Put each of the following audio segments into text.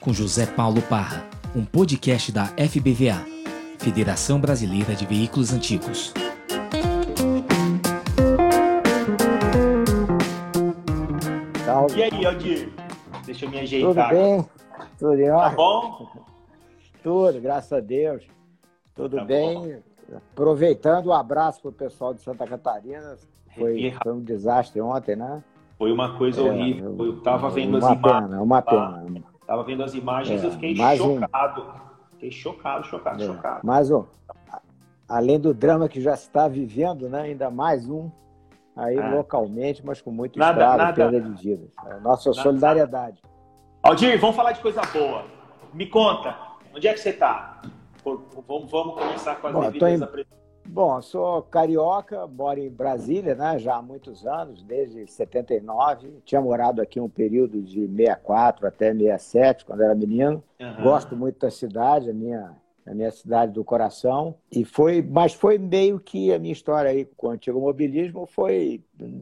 com José Paulo Parra, um podcast da FBVA, Federação Brasileira de Veículos Antigos. E aí, Aldir? Deixa eu me ajeitar. Tudo bem? Tudo bem? Tá bom? Tudo, graças a Deus. Tudo Tá bem. Aproveitando o abraço para o pessoal de Santa Catarina. Foi, foi um desastre ontem, né? Foi uma coisa É, horrível. Eu tava vendo as uma imagens. pena, uma pena. Tava vendo as imagens É, eu fiquei mais um. chocado. Fiquei chocado, chocado, É, chocado. Mas, ó, a- além do drama que já está vivendo, né? Ainda mais um aí É. localmente, mas com muito Nada, estrago, nada. perda de vidas. É, Nossa solidariedade. Aldir, vamos falar de coisa boa. Me conta, onde é que você tá? Pô, Vamos, vamos começar com as Bom, devidas em- apre- Bom, sou carioca, moro em Brasília, né, já há muitos anos, desde 79. Tinha morado aqui um período de 64 até 67, quando era menino. Aham. Gosto muito da cidade, a minha, a minha cidade do coração. E foi, mas foi meio que a minha história aí com o antigo mobilismo foi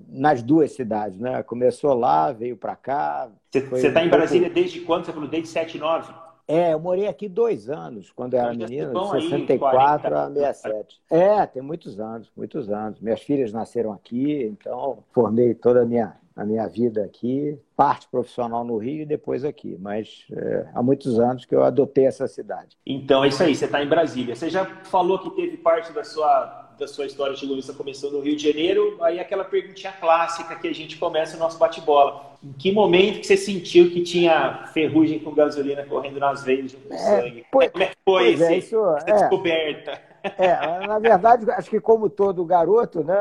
nas duas cidades, né? Começou lá, veio para cá. Você Foi você tá um em pouco- Brasília desde quando? Você falou desde 79? É, eu morei aqui dois anos, quando eu era menino, aí, de 64 40. a 67. É, tem muitos anos, muitos anos. Minhas filhas nasceram aqui, então formei toda a minha, a minha vida aqui, parte profissional no Rio e depois aqui. Mas é, há muitos anos que eu adotei essa cidade. Então é isso aí, você está em Brasília. Você já falou que teve parte da sua, da sua história de Luísa começou no Rio de Janeiro, aí aquela perguntinha clássica que a gente começa o nosso bate-bola. Em que momento que você sentiu que tinha ferrugem com gasolina correndo nas veias junto com É, sangue? pois- Como é que foi pois é, esse- isso essa é. descoberta? É, na verdade, acho que como todo garoto, né,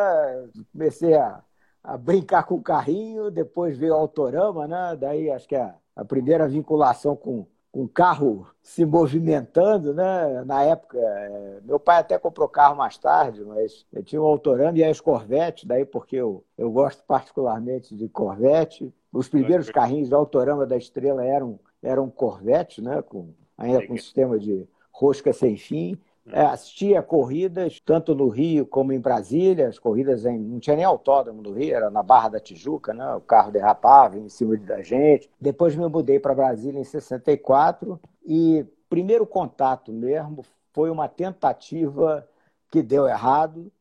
comecei a, a brincar com o carrinho, depois veio o autorama, né, daí acho que a, a primeira vinculação com com o carro se movimentando, né? Na época, é, meu pai até comprou carro mais tarde, mas eu tinha um autorama e as Corvette, daí porque eu, eu gosto particularmente de Corvette. Os primeiros carrinhos da autorama da Estrela eram, eram Corvette, né? Com, ainda com sistema de rosca sem fim. É, assistia corridas, tanto no Rio como em Brasília. As corridas em, não tinha nem autódromo no Rio, era na Barra da Tijuca, né? o carro derrapava em cima da gente. Depois me mudei para Brasília em 64 e primeiro contato mesmo foi uma tentativa que deu errado,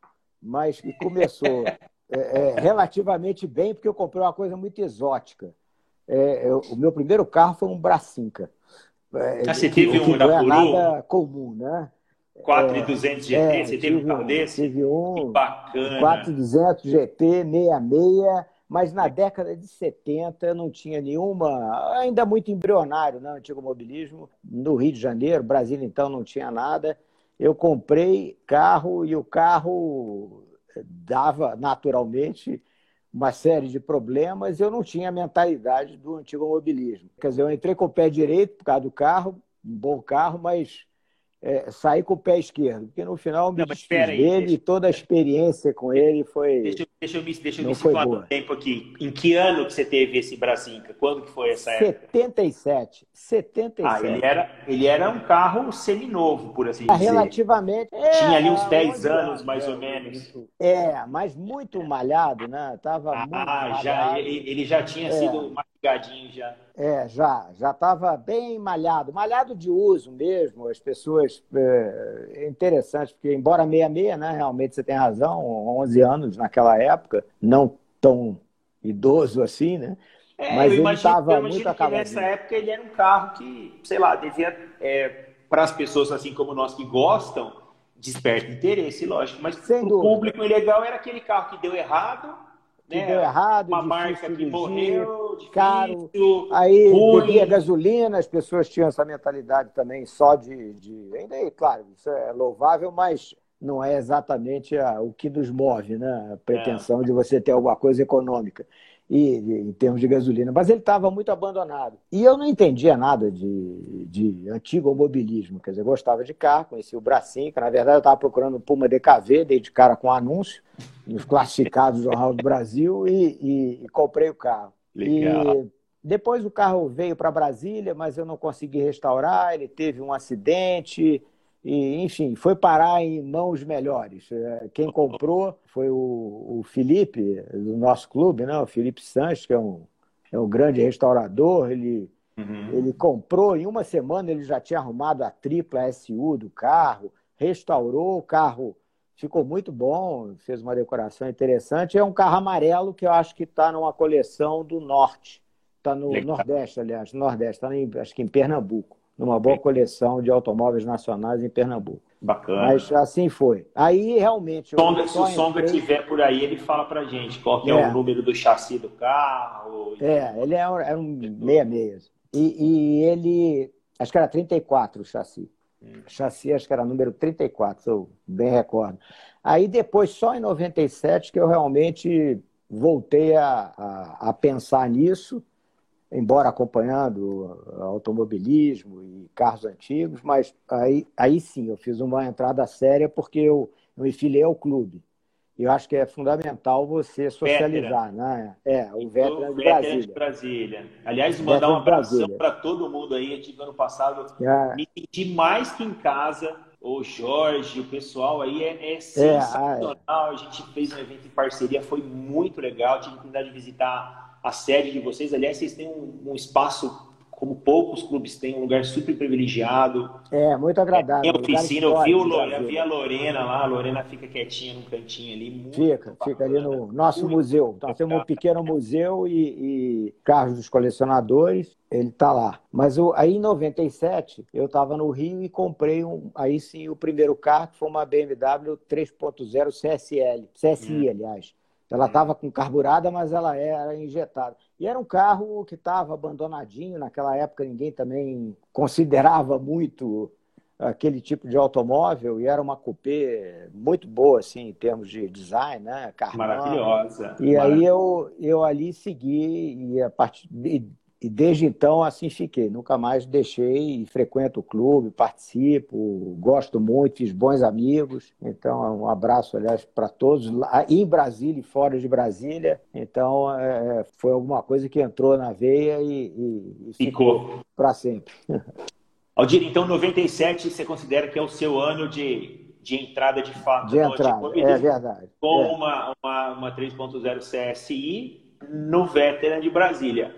mas que começou é, é, relativamente bem, porque eu comprei uma coisa muito exótica. É, eu- o meu primeiro carro foi um Bracinca. É, Ah, você que- teve que um da não é nada comum, né? 4200 GT, É, você teve um carro desse? Tive um Que bacana. 4200 GT 66, mas na década de 70 não tinha nenhuma, ainda muito embrionário, né, antigo mobilismo. No Rio de Janeiro, Brasília então não tinha nada. Eu comprei carro e o carro dava naturalmente uma série de problemas. Eu não tinha a mentalidade do antigo mobilismo. Quer dizer, eu entrei com o pé direito por causa do carro, um bom carro, mas é, saí com o pé esquerdo, porque no final me Não, espera aí, dele deixa- e toda a experiência com ele foi. Deixa, eu- deixa eu me, deixa eu me situar no tempo aqui. Em que ano que você teve esse Brasinca? Quando que foi essa época? 77. 77. Ah, ele era, ele era um carro seminovo, por assim Ah, dizer. Relativamente. é, Tinha ali uns 10 11 anos, mais ou menos. É, mas muito malhado, né? Tava Ah, já, ele, ele já tinha É. sido já. É, já, já estava bem malhado, malhado de uso mesmo. As pessoas. É, é interessante, porque, embora 66, né, realmente você tem razão, 11 anos naquela época, não tão idoso assim, né? É, Mas eu ele imagino, tava eu imagino muito que nessa época ele era um carro que, sei lá, devia, para as pessoas assim como nós que gostam, desperta interesse, lógico. Mas o público ilegal era aquele carro que deu errado, Que né? deu errado, uma marca que dirigir, morreu, difícil, caro. Aí ruim. bebia gasolina, as pessoas tinham essa mentalidade também só de, de. Ainda aí, claro, isso é louvável, mas não é exatamente a- o que nos move, né? A pretensão de você ter alguma coisa econômica. E, em termos de gasolina, mas ele estava muito abandonado. E eu não entendia nada de, de antigo mobilismo, quer dizer, eu gostava de carro, conhecia o Bracinca, na verdade eu estava procurando Puma DKV, dei de cara com um anúncio nos classificados do Jornal do Brasil e, e- e comprei o carro. Legal. E depois o carro veio para Brasília, mas eu não consegui restaurar, ele teve um acidente, e, enfim, foi parar em mãos melhores. É, Quem comprou foi o, o Felipe, do nosso clube, né? o Felipe Sanches, que é um, é um grande restaurador, ele Uhum. Ele comprou, em uma semana ele já tinha arrumado a tripla SU do carro, restaurou o carro, ficou muito bom, fez uma decoração interessante. É um carro amarelo que eu acho que está numa coleção do Norte, está no Legal. Nordeste, aliás, Nordeste, está acho que em Pernambuco, numa boa coleção de automóveis nacionais em Pernambuco. Bacana. Mas assim foi. Aí realmente. Songa, se o Songa entrei... tiver por aí, ele fala pra gente qual que é, é o número do chassi do carro. É, ele é um, é um 66. E, e ele. Acho que era 34 o chassi. Hum. Chassi, acho que era número 34, se eu bem recordo. Aí depois, só em 97, que eu realmente voltei a, a, a pensar nisso embora acompanhando automobilismo e carros antigos, mas aí, aí sim eu fiz uma entrada séria porque eu, eu me filiei ao clube. E eu acho que é fundamental você socializar, né? É, o Veteran de Brasília. de Brasília. Aliás, mandar um abraço para todo mundo aí. Eu tive ano passado, é. me senti mais que em casa. O Jorge, o pessoal aí é, é sensacional. É, ah, é. A gente fez um evento em parceria, foi muito legal. Tive a oportunidade de visitar a sede de vocês. Aliás, vocês têm um, um espaço como poucos clubes têm, um lugar super privilegiado. É, muito agradável. Tem oficina, eu vi, o, eu vi a Lorena lá, a Lorena fica quietinha no cantinho ali. fica, fica ali no nosso muito museu. Nós temos um pequeno museu e, e carros dos colecionadores, ele está lá. Mas o, aí em 97, eu estava no Rio e comprei um, aí sim o primeiro carro, que foi uma BMW 3.0 CSL, CSI, hum. aliás. Ela estava com carburada, mas ela era injetada. E era um carro que estava abandonadinho. Naquela época, ninguém também considerava muito aquele tipo de automóvel. E era uma coupé muito boa, assim, em termos de design, né? Maravilhosa. E aí eu, eu ali segui e a partir e desde então assim fiquei, nunca mais deixei, frequento o clube, participo, gosto muito, fiz bons amigos. Então, um abraço, aliás, para todos lá em Brasília e fora de Brasília. Então, é, foi alguma coisa que entrou na veia e, e, e ficou para sempre. Aldir, então 97 você considera que é o seu ano de, de entrada de fato de entrada, é verdade. Com é. uma, uma, uma 3.0 CSI no Veteran de Brasília.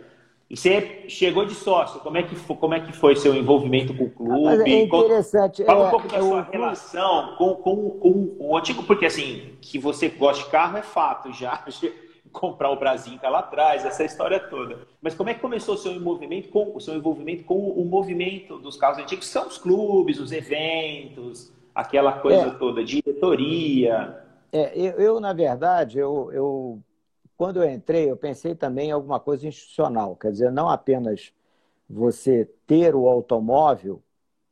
E você chegou de sócio, como é que foi, como é que foi seu envolvimento com o clube? Mas é interessante. Fala um é, pouco da sua relação com, com, com, o antigo, porque assim, que você gosta de carro é fato já. Comprar o Brasil lá atrás, essa história toda. Mas como é que começou o seu envolvimento com o seu envolvimento com o movimento dos carros antigos? São os clubes, os eventos, aquela coisa é, toda, diretoria. É, eu, eu, na verdade, eu, eu quando eu entrei, eu pensei também em alguma coisa institucional, quer dizer, não apenas você ter o automóvel,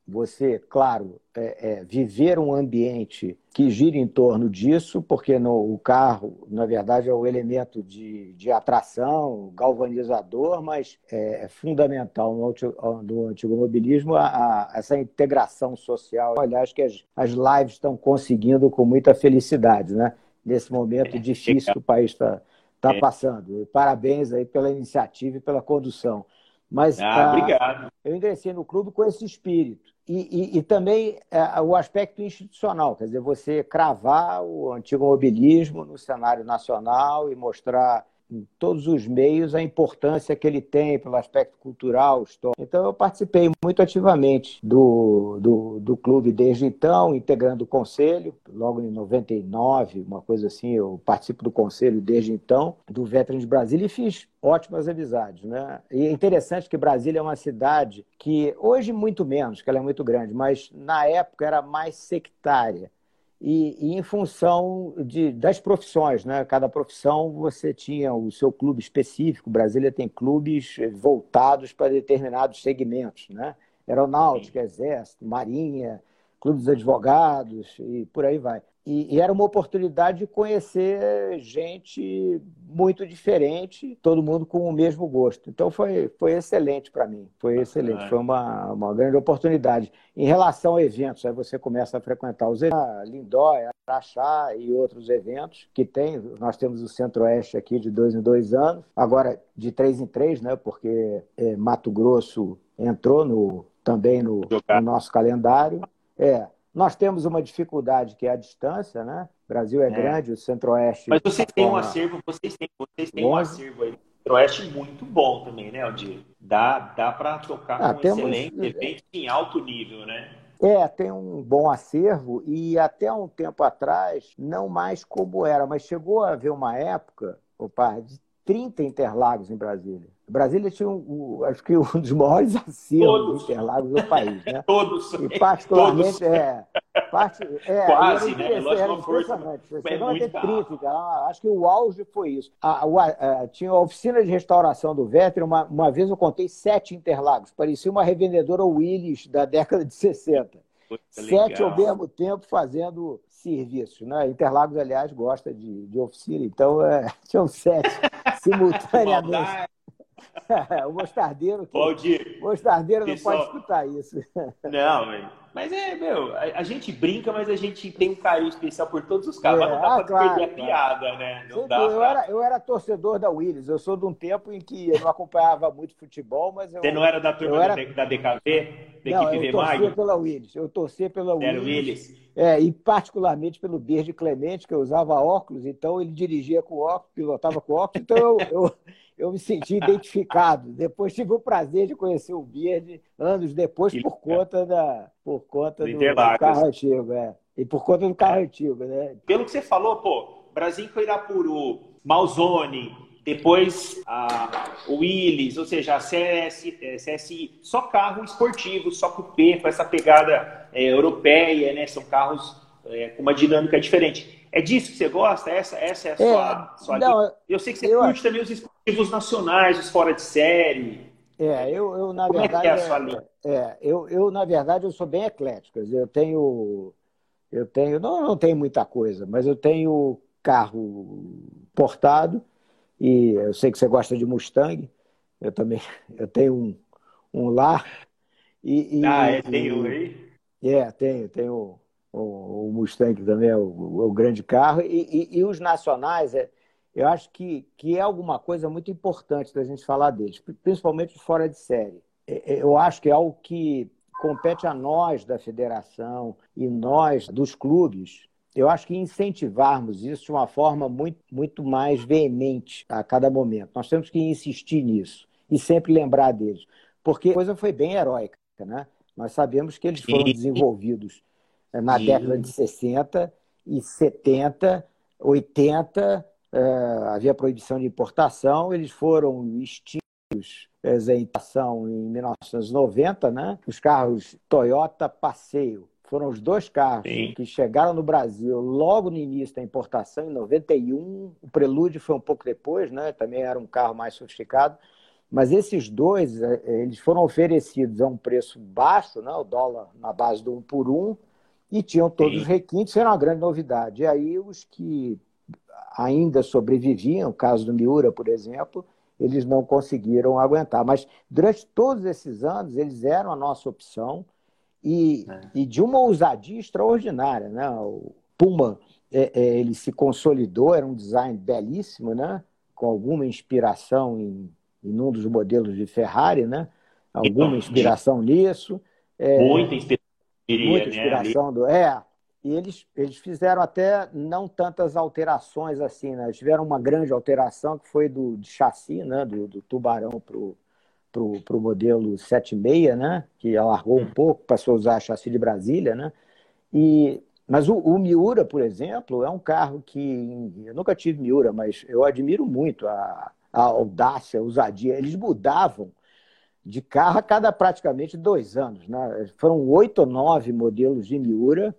você, claro, é, é, viver um ambiente que gira em torno disso, porque no, o carro, na verdade, é o elemento de, de atração, galvanizador, mas é, é fundamental no, no antigo mobilismo a, a, essa integração social. Aliás, que as, as lives estão conseguindo com muita felicidade, né? nesse momento é, difícil que o país está está é. passando. Parabéns aí pela iniciativa e pela condução. Mas ah, obrigado. eu ingressei no clube com esse espírito. E, e, e também é, o aspecto institucional, quer dizer, você cravar o antigo mobilismo no cenário nacional e mostrar em todos os meios a importância que ele tem pelo aspecto cultural, histórico. Então, eu participei muito ativamente do, do, do clube desde então, integrando o conselho, logo em 99, uma coisa assim, eu participo do conselho desde então, do Veterans Brasília, e fiz ótimas amizades. Né? E é interessante que Brasília é uma cidade que, hoje muito menos, que ela é muito grande, mas na época era mais sectária e, e, em função de, das profissões, né? Cada profissão você tinha o seu clube específico. Brasília tem clubes voltados para determinados segmentos, né? Aeronáutica, Exército, Marinha, clubes de advogados e por aí vai. E, e, era uma oportunidade de conhecer gente muito diferente, todo mundo com o mesmo gosto. Então foi, foi excelente para mim, foi excelente, foi uma, uma grande oportunidade. Em relação a eventos, aí você começa a frequentar os eventos, Lindóia, Araxá e outros eventos que tem. Nós temos o Centro-Oeste aqui de dois em dois anos, agora de três em três, né? Porque é, Mato Grosso entrou no, também no, no nosso calendário. É, nós temos uma dificuldade que é a distância, né? O Brasil é, é. grande, o Centro-Oeste. Mas vocês têm um acervo, vocês têm, vocês têm um acervo aí. Centro-Oeste muito bom também, né, Aldir? Dá, dá para tocar ah, com temos... excelente evento em alto nível, né? É, tem um bom acervo e até um tempo atrás, não mais como era, mas chegou a haver uma época, opa, de 30 Interlagos em Brasília. Brasília tinha, um, acho que, um dos maiores acervos Interlagos do país. Né? Todos. E particularmente, todos. é, parte, é, Quase, era, né? Era impressionante. Você é não ter 30, acho que o auge foi isso. A, a, a, tinha a oficina de restauração do Véter, uma, uma vez eu contei sete Interlagos. Parecia uma revendedora Willis da década de 60. Sete ao mesmo tempo fazendo serviços. Né? Interlagos, aliás, gosta de, de oficina, então é, tinham sete simultaneamente. o mostardeiro. Que... Mostardeiro Pessoal... não pode escutar isso. Não, mas é, meu, a, a, gente brinca, mas a gente tem um carinho especial por todos os caras. É, não dá ah, pra claro, perder a piada, né? Não dá eu, era, eu era torcedor da Willis. Eu sou de um tempo em que eu não acompanhava muito futebol, mas eu. Você não era da turma era... da DKV? Da não, eu torcia pela Willis. Eu torcia pela Willis. Era Willis. É, e particularmente pelo Bird Clemente, que eu usava óculos, então ele dirigia com óculos, pilotava com óculos, então eu, eu, eu me senti identificado. Depois tive o prazer de conhecer o Bird anos depois por conta da por conta do, do carro antigo, é. E por conta do carro antigo, né? Pelo que você falou, pô, Brasil com Irapuru, Malzone, depois a Willis, ou seja, a CS, CSI, só carro esportivo, só cupê, com essa pegada é, europeia, né? São carros é, com uma dinâmica diferente. É disso que você gosta? Essa, essa é a sua, é, sua não, Eu sei que você curte também os esportivos nacionais, os fora de série. É, eu, eu na Como verdade. É, é, a sua linha? é eu, eu, na verdade, eu sou bem eclético. Eu tenho. Eu tenho. Não, não tenho muita coisa, mas eu tenho carro portado, e eu sei que você gosta de Mustang. Eu também. Eu tenho um, um lá. E, e, ah, é, tem um aí? É, tenho, tenho o, o Mustang também é o, o grande carro, e, e, e, os nacionais, é, eu acho que, que é alguma coisa muito importante da gente falar deles, principalmente fora de série. É, é, eu acho que é algo que compete a nós da federação e nós dos clubes. Eu acho que incentivarmos isso de uma forma muito, muito mais veemente a cada momento. Nós temos que insistir nisso e sempre lembrar deles, porque a coisa foi bem heróica, né? Nós sabemos que eles foram desenvolvidos na e... década de 60 e 70, 80, uh, havia proibição de importação, eles foram extintos em importação em 1990, né? Os carros Toyota Passeio foram os dois carros Sim. que chegaram no Brasil logo no início da importação, em 91. O Prelude foi um pouco depois, né? também era um carro mais sofisticado. Mas esses dois, eh, eles foram oferecidos a um preço baixo, né? o dólar na base do um por um, e tinham todos Sim. os requintes, era uma grande novidade. E aí os que ainda sobreviviam, o caso do Miura, por exemplo, eles não conseguiram aguentar. Mas durante todos esses anos, eles eram a nossa opção e, é. e de uma ousadia extraordinária. Né? O Puma é, é, ele se consolidou, era um design belíssimo, né? com alguma inspiração em, em um dos modelos de Ferrari, né? alguma então, inspiração nisso. É, Muita inspiração Diria, muita né, inspiração né? do. É. E eles, eles fizeram até não tantas alterações assim, né? Eles tiveram uma grande alteração que foi do de chassi, né? Do, do tubarão pro, pro, pro modelo 76, né? Que alargou um hum. pouco, passou a usar chassi de Brasília, né? E, mas o, o, Miura, por exemplo, é um carro que eu nunca tive Miura, mas eu admiro muito a, a audácia, a ousadia. Eles mudavam de carro a cada praticamente dois anos. Né? Foram oito ou nove modelos de Miura.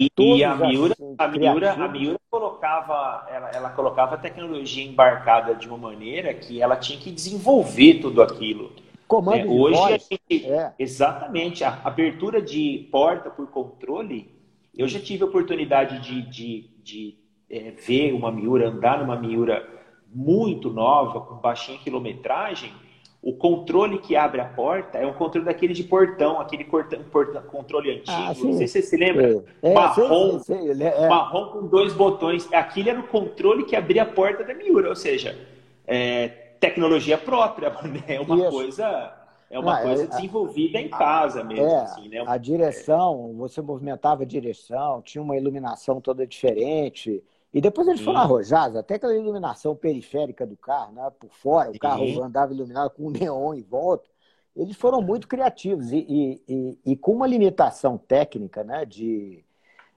E, e a, Miura, assim, a, Miura, a Miura colocava, ela, ela colocava a tecnologia embarcada de uma maneira que ela tinha que desenvolver tudo aquilo. Comando é, hoje voz, gente, é. exatamente a abertura de porta por controle. Eu já tive a oportunidade de, de, de é, ver uma Miura, andar numa Miura muito nova, com baixinha quilometragem, o controle que abre a porta é um controle daquele de portão, aquele portão, controle antigo. Ah, não sei se você se lembra. É, é marrom, sei, sei, é. marrom com dois botões. Aquilo era o controle que abria a porta da Miura, ou seja, é, tecnologia própria. Né? É uma Isso. coisa. É uma ah, coisa desenvolvida em casa mesmo. É, assim, né? A direção, você movimentava a direção, tinha uma iluminação toda diferente. E depois eles foram arrojados, até aquela iluminação periférica do carro, né? por fora, o carro andava iluminado com um neon em volta. Eles foram muito criativos e, e, e, e com uma limitação técnica né? de,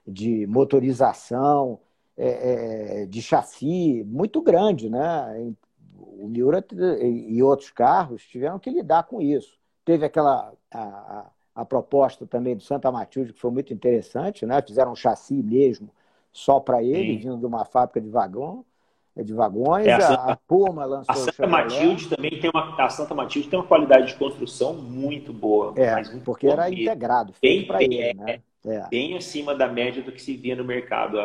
de motorização, é, é, de chassi muito grande. Né? O Miura e outros carros tiveram que lidar com isso. Teve aquela a, a proposta também do Santa Matilde, que foi muito interessante, né? fizeram um chassi mesmo só para ele, Sim. vindo de uma fábrica de vagão, de vagões. É, a, Santa, a Puma lançou a Santa Matilde também tem uma a Santa Matilde tem uma qualidade de construção muito boa. É, muito porque era integrado, feito para ele, né? É. Bem acima da média do que se via no mercado.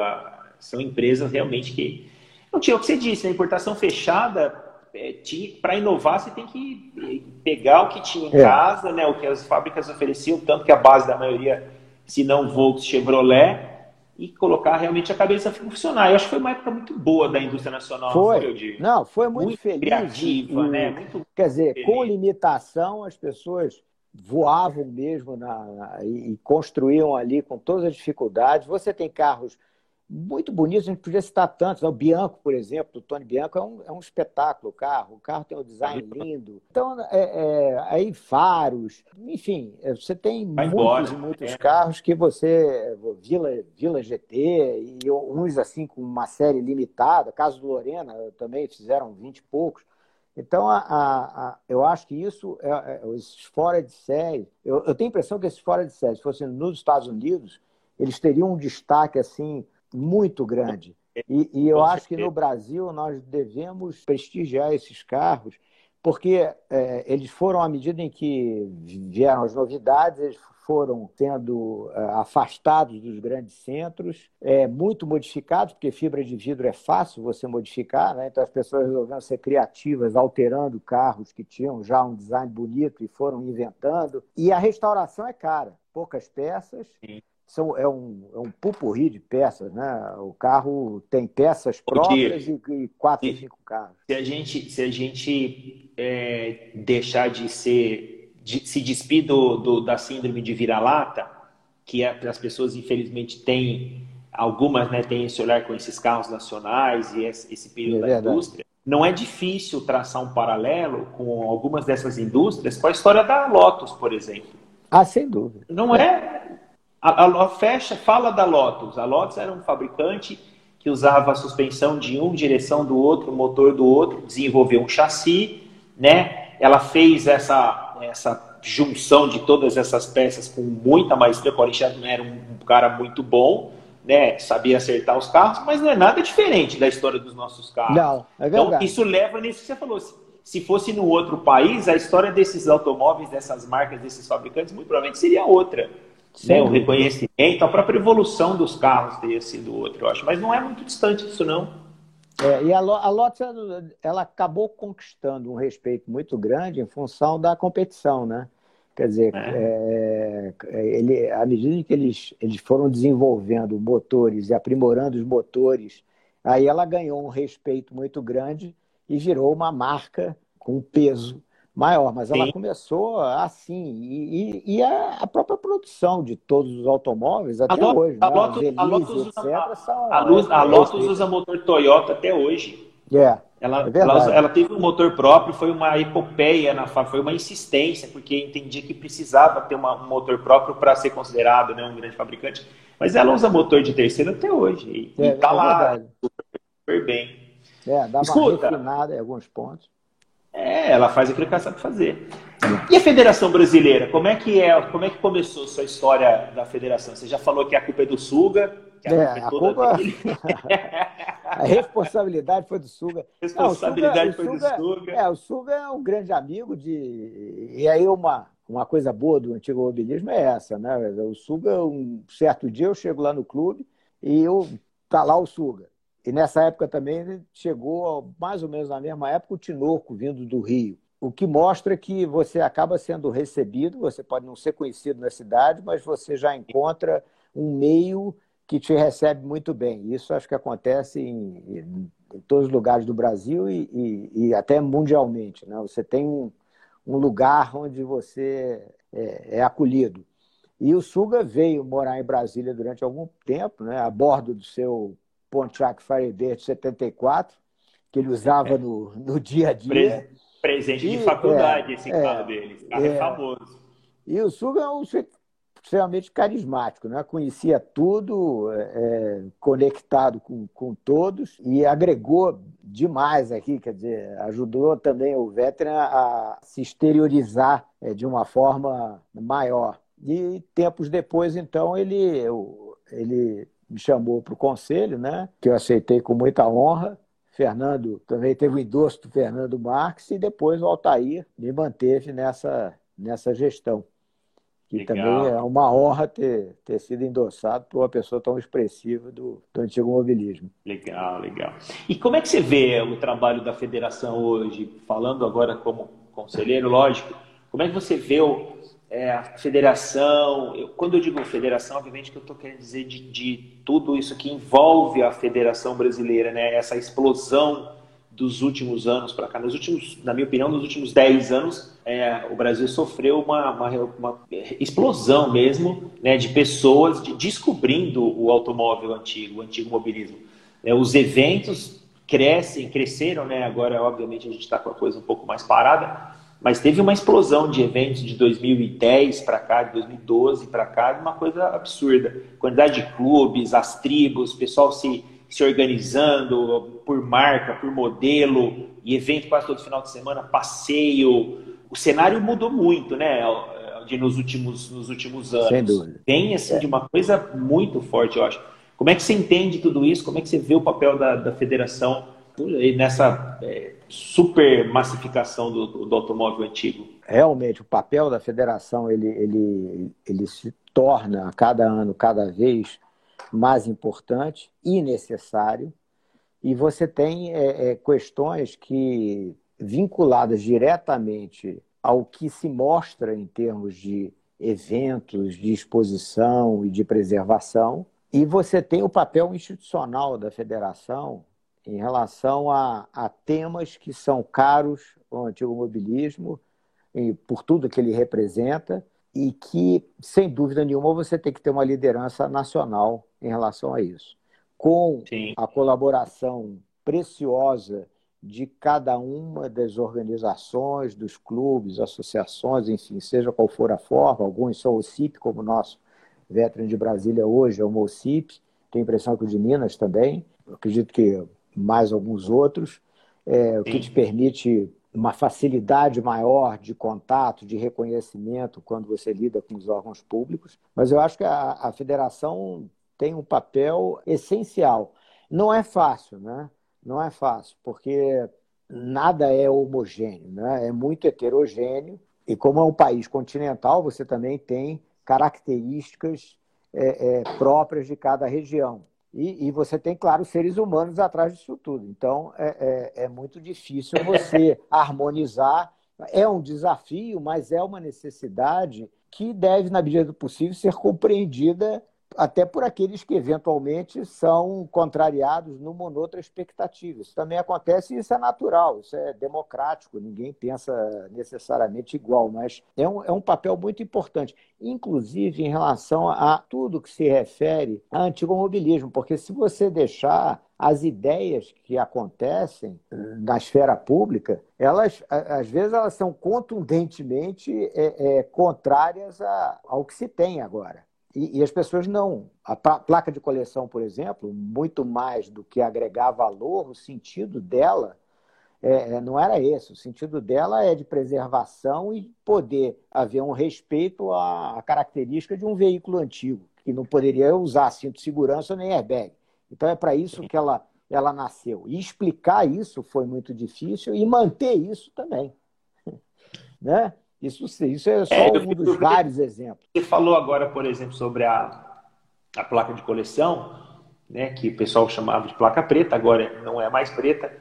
são empresas realmente que não tinha o que você disse, a né? importação fechada é, para inovar você tem que pegar o que tinha em é. casa, né, o que as fábricas ofereciam, tanto que a base da maioria, se não Volks, Chevrolet, e colocar realmente a cabeça a funcionar. Eu acho que foi uma época muito boa da indústria nacional. Foi, não, foi muito, muito feliz. Criativa, e, né? Muito quer dizer, feliz. com limitação, as pessoas voavam mesmo na, na, e construíam ali com todas as dificuldades. Você tem carros muito bonitos, a gente podia citar tantos. Né? O Bianco, por exemplo, do Tony Bianco, é um, é um espetáculo o carro. O carro tem um design lindo. Então, é, é, aí faros, enfim, é, você tem Vai muitos e muitos é. carros que você. Vila, Vila GT, e uns assim com uma série limitada. Caso do Lorena, também fizeram 20 e poucos. Então, a, a, a, eu acho que isso, é, é, esses fora de série, eu, eu tenho a impressão que esses fora de série, se fossem nos Estados Unidos, eles teriam um destaque assim muito grande. E, e eu acho que no Brasil nós devemos prestigiar esses carros, porque é, eles foram, à medida em que vieram as novidades, eles foram sendo é, afastados dos grandes centros, é, muito modificados, porque fibra de vidro é fácil você modificar, né? então as pessoas resolveram ser criativas, alterando carros que tinham já um design bonito e foram inventando. E a restauração é cara, poucas peças. Sim são, é, um, é um pupurri de peças, né? O carro tem peças próprias e, e, quatro ou cinco carros. Se a gente, se a gente é, deixar de ser, de, se despir do, do, da síndrome de vira-lata, que é, as pessoas infelizmente têm, algumas né, têm esse olhar com esses carros nacionais e esse, esse período é da indústria, não é difícil traçar um paralelo com algumas dessas indústrias com a história da Lotus, por exemplo. Ah, sem dúvida. Não é, a, a, a fecha fala da Lotus. A Lotus era um fabricante que usava a suspensão de um, direção do outro, motor do outro, desenvolveu um chassi, né? Ela fez essa, essa junção de todas essas peças com muita maestria. O Alexandre era um, um cara muito bom, né? Sabia acertar os carros, mas não é nada diferente da história dos nossos carros. Não, é verdade. Então, isso leva nisso que você falou. Se fosse no outro país, a história desses automóveis, dessas marcas, desses fabricantes, muito provavelmente seria outra né, o reconhecimento, a própria evolução dos carros teria sido outro, eu acho. Mas não é muito distante disso, não. É, e a, a Lotus, ela acabou conquistando um respeito muito grande em função da competição, né? Quer dizer, é. É, ele, à medida que eles, eles foram desenvolvendo motores e aprimorando os motores, aí ela ganhou um respeito muito grande e virou uma marca com peso maior, mas ela Sim. começou assim, e, e, e, a, própria produção de todos os automóveis até a hoje. A, né? Lotus, a Lotus, usa, etc, são, a, Luz, a Lotus usa motor Toyota até hoje. É, ela, é ela, ela, teve um motor próprio, foi uma epopeia, na, foi uma insistência, porque entendia que precisava ter uma, um motor próprio para ser considerado né, um grande fabricante. Mas ela usa motor de terceiro até hoje. E, é, está é lá super, super, bem. É, dá uma Escuta, refinada em alguns pontos. É, ela faz aquilo que ela sabe fazer. E a Federação Brasileira? Como é que é? Como é que começou a sua história da federação? Você já falou que a culpa é do Suga. a é, culpa, é a, culpa... a responsabilidade foi do Suga. Responsabilidade Não, Suga, foi do Suga. É, o Suga é um grande amigo de. E aí uma, uma coisa boa do antigo mobilismo é essa, né? O Suga, um certo dia eu chego lá no clube e eu tá lá o Suga. E nessa época também chegou, mais ou menos na mesma época, o Tinoco vindo do Rio. O que mostra que você acaba sendo recebido, você pode não ser conhecido na cidade, mas você já encontra um meio que te recebe muito bem. Isso acho que acontece em, em todos os lugares do Brasil e, e, e até mundialmente. Né? Você tem um, um lugar onde você é, é, acolhido. E o Suga veio morar em Brasília durante algum tempo, né, a bordo do seu Pontiac Firebird 74, que ele usava é. no, no dia a dia. Presente de faculdade é, esse é, carro dele. Esse carro é, é famoso. E o Suga é um extremamente carismático, né? conhecia tudo, é, conectado com, com todos e agregou demais aqui, quer dizer, ajudou também o Veteran a se exteriorizar é, de uma forma maior. E tempos depois, então, ele, ele me chamou para o conselho, né? que eu aceitei com muita honra. Fernando também teve o endosso do Fernando Marques e depois o Altair me manteve nessa, nessa gestão. Que Legal. também é uma honra ter, ter sido endossado por uma pessoa tão expressiva do, do antigo mobilismo. Legal, legal. E como é que você vê o trabalho da federação hoje? Falando agora como conselheiro, lógico, como é que você vê o, é, a federação? Eu, quando eu digo federação, obviamente que eu estou querendo dizer de, de tudo isso que envolve a federação brasileira, né? essa explosão dos últimos anos para cá, nos últimos, na minha opinião, nos últimos 10 anos, é, o Brasil sofreu uma, uma, uma, explosão mesmo né, de pessoas de, descobrindo o automóvel antigo, o antigo mobilismo. É, os eventos crescem, cresceram, né? agora obviamente a gente está com a coisa um pouco mais parada, mas teve uma explosão de eventos de 2010 para cá, de 2012 para cá, uma coisa absurda. Quantidade de clubes, as tribos, o pessoal se se organizando por marca, por modelo, e evento quase todo final de semana, passeio. O cenário mudou muito, né, de nos últimos, nos últimos anos. Sem dúvida. Tem, assim, de uma coisa muito forte, eu acho. Como é que você entende tudo isso? Como é que você vê o papel da, da federação nessa é, super massificação do, do, automóvel antigo? Realmente, o papel da federação ele, ele, ele se torna a cada ano, cada vez mais importante e necessário. E você tem é, é, questões que, vinculadas diretamente ao que se mostra em termos de eventos, de exposição e de preservação, e você tem o papel institucional da federação em relação a, a temas que são caros ao antigo mobilismo, e por tudo que ele representa, e que, sem dúvida nenhuma, você tem que ter uma liderança nacional em relação a isso. Com Sim. a colaboração preciosa de cada uma das organizações, dos clubes, associações, enfim, seja qual for a forma, alguns são o CIP, como o nosso veterano de Brasília hoje é o MOCIP, tenho a impressão que o de Minas também, acredito que mais alguns outros, é, o que te permite uma facilidade maior de contato, de reconhecimento quando você lida com os órgãos públicos. Mas eu acho que a, a federação tem um papel essencial. Não é fácil, né? Não é fácil, porque nada é homogêneo, né? É muito heterogêneo. E como é um país continental, você também tem características é, é, próprias de cada região. E, e, você tem, claro, seres humanos atrás disso tudo. Então, é, é, é muito difícil você harmonizar. É um desafio, mas é uma necessidade que deve, na medida do possível, ser compreendida até por aqueles que eventualmente são contrariados numa ou outra expectativa. Isso também acontece e isso é natural, isso é democrático, ninguém pensa necessariamente igual, mas é um, é um papel muito importante, inclusive em relação a tudo que se refere a antigo mobilismo, porque se você deixar as ideias que acontecem na esfera pública, elas às vezes elas são contundentemente é, é, contrárias a, ao que se tem agora. E, e, as pessoas não. A placa de coleção, por exemplo, muito mais do que agregar valor, o sentido dela é, é, não era esse. O sentido dela é de preservação e poder haver um respeito à, característica de um veículo antigo, que não poderia usar cinto de segurança nem airbag. Então é para isso que ela, ela nasceu. E explicar isso foi muito difícil e manter isso também. né? Isso, isso é só é, um dos vários exemplos. Você falou agora, por exemplo, sobre a, a placa de coleção, né, que o pessoal chamava de placa preta, agora não é mais preta.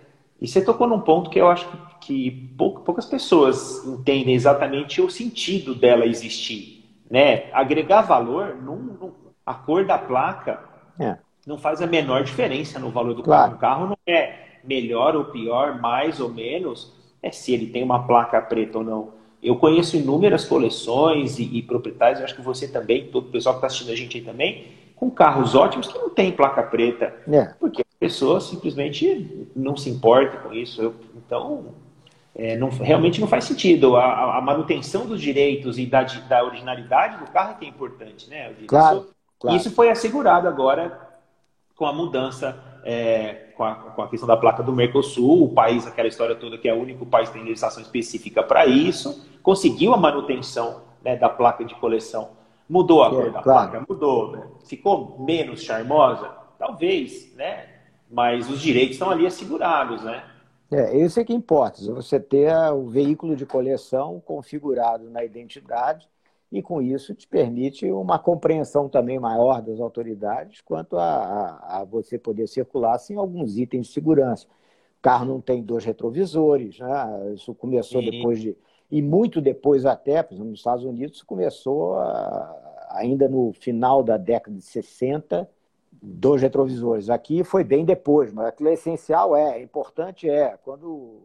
E você tocou num ponto que eu acho que, poucas pessoas entendem exatamente o sentido dela existir. Né? Agregar valor, num, a cor da placa é. não faz a menor diferença no valor do claro. carro. O carro não é melhor ou pior, mais ou menos, é se ele tem uma placa preta ou não. Eu conheço inúmeras coleções e, e proprietários, acho que você também, todo o pessoal que está assistindo a gente aí também, com carros ótimos que não tem placa preta. É. Porque a pessoa simplesmente não se importa com isso. Eu, então, é, não, realmente não faz sentido. A, a, manutenção dos direitos e da, da originalidade do carro é que é importante, né? Claro, isso, claro. isso foi assegurado agora com a mudança, é, com, a, com, a, questão da placa do Mercosul, o país, aquela história toda que é o único país que tem legislação específica para isso, conseguiu a manutenção né, da placa de coleção. Mudou a é, cor da claro. placa? Mudou. Né? Ficou menos charmosa? Talvez, né? Mas os direitos estão ali assegurados, né? É, isso é que importa. Você ter o veículo de coleção configurado na identidade e com isso te permite uma compreensão também maior das autoridades quanto a, a, a você poder circular sem alguns itens de segurança. O carro não tem dois retrovisores, né? isso começou Sim. depois de. E muito depois até, por exemplo, nos Estados Unidos, começou a, ainda no final da década de 60, dois retrovisores. Aqui foi bem depois, mas aquilo é essencial, é, é importante é. Quando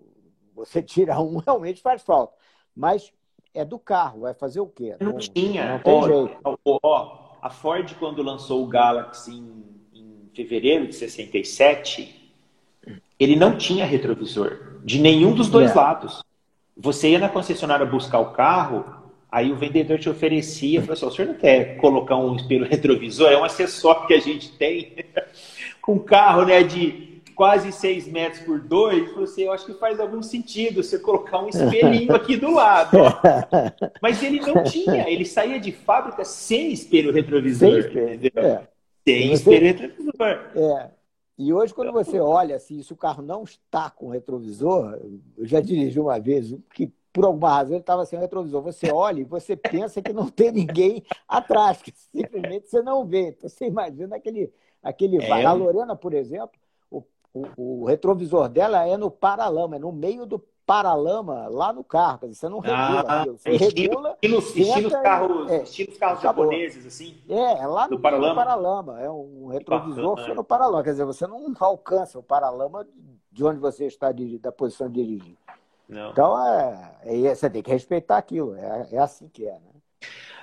você tira um, realmente faz falta. Mas é do carro, vai fazer o quê? Não, não tinha. Não tem ó, jeito. Ó, a Ford, quando lançou o Galaxy em, em fevereiro de 67, ele não tinha retrovisor de nenhum dos dois é. lados. Você ia na concessionária buscar o carro, Aí o vendedor te oferecia, falou assim, o senhor não quer colocar um espelho retrovisor? É um acessório que a gente tem com carro né, de quase 6 metros por 2. Falou assim, eu acho que faz algum sentido você colocar um espelhinho aqui do lado. Mas ele não tinha, ele saía de fábrica sem espelho retrovisor. Sem espelho, é. sem espelho retrovisor. É. E hoje, quando você olha assim, se o carro não está com retrovisor, eu já dirigi uma vez, que por alguma razão ele estava sem retrovisor. Você olha e você pensa que não tem ninguém atrás, que simplesmente você não vê. Então você imagina aquele, aquele é. A Lorena, por exemplo, o, o, o, retrovisor dela é no paralama, é no meio do paralama lá no carro. Quer dizer, você não regula ah, aquilo. Você estilo, regula. Estilo, estilo carros, é, estilo carros japoneses, assim. É, é lá no, no paralama. paralama. É um retrovisor foi no paralama. Quer dizer, você não alcança o paralama de onde você está da posição de dirigir. Não. Então, é, é, você tem que respeitar aquilo. É, é assim que é, né?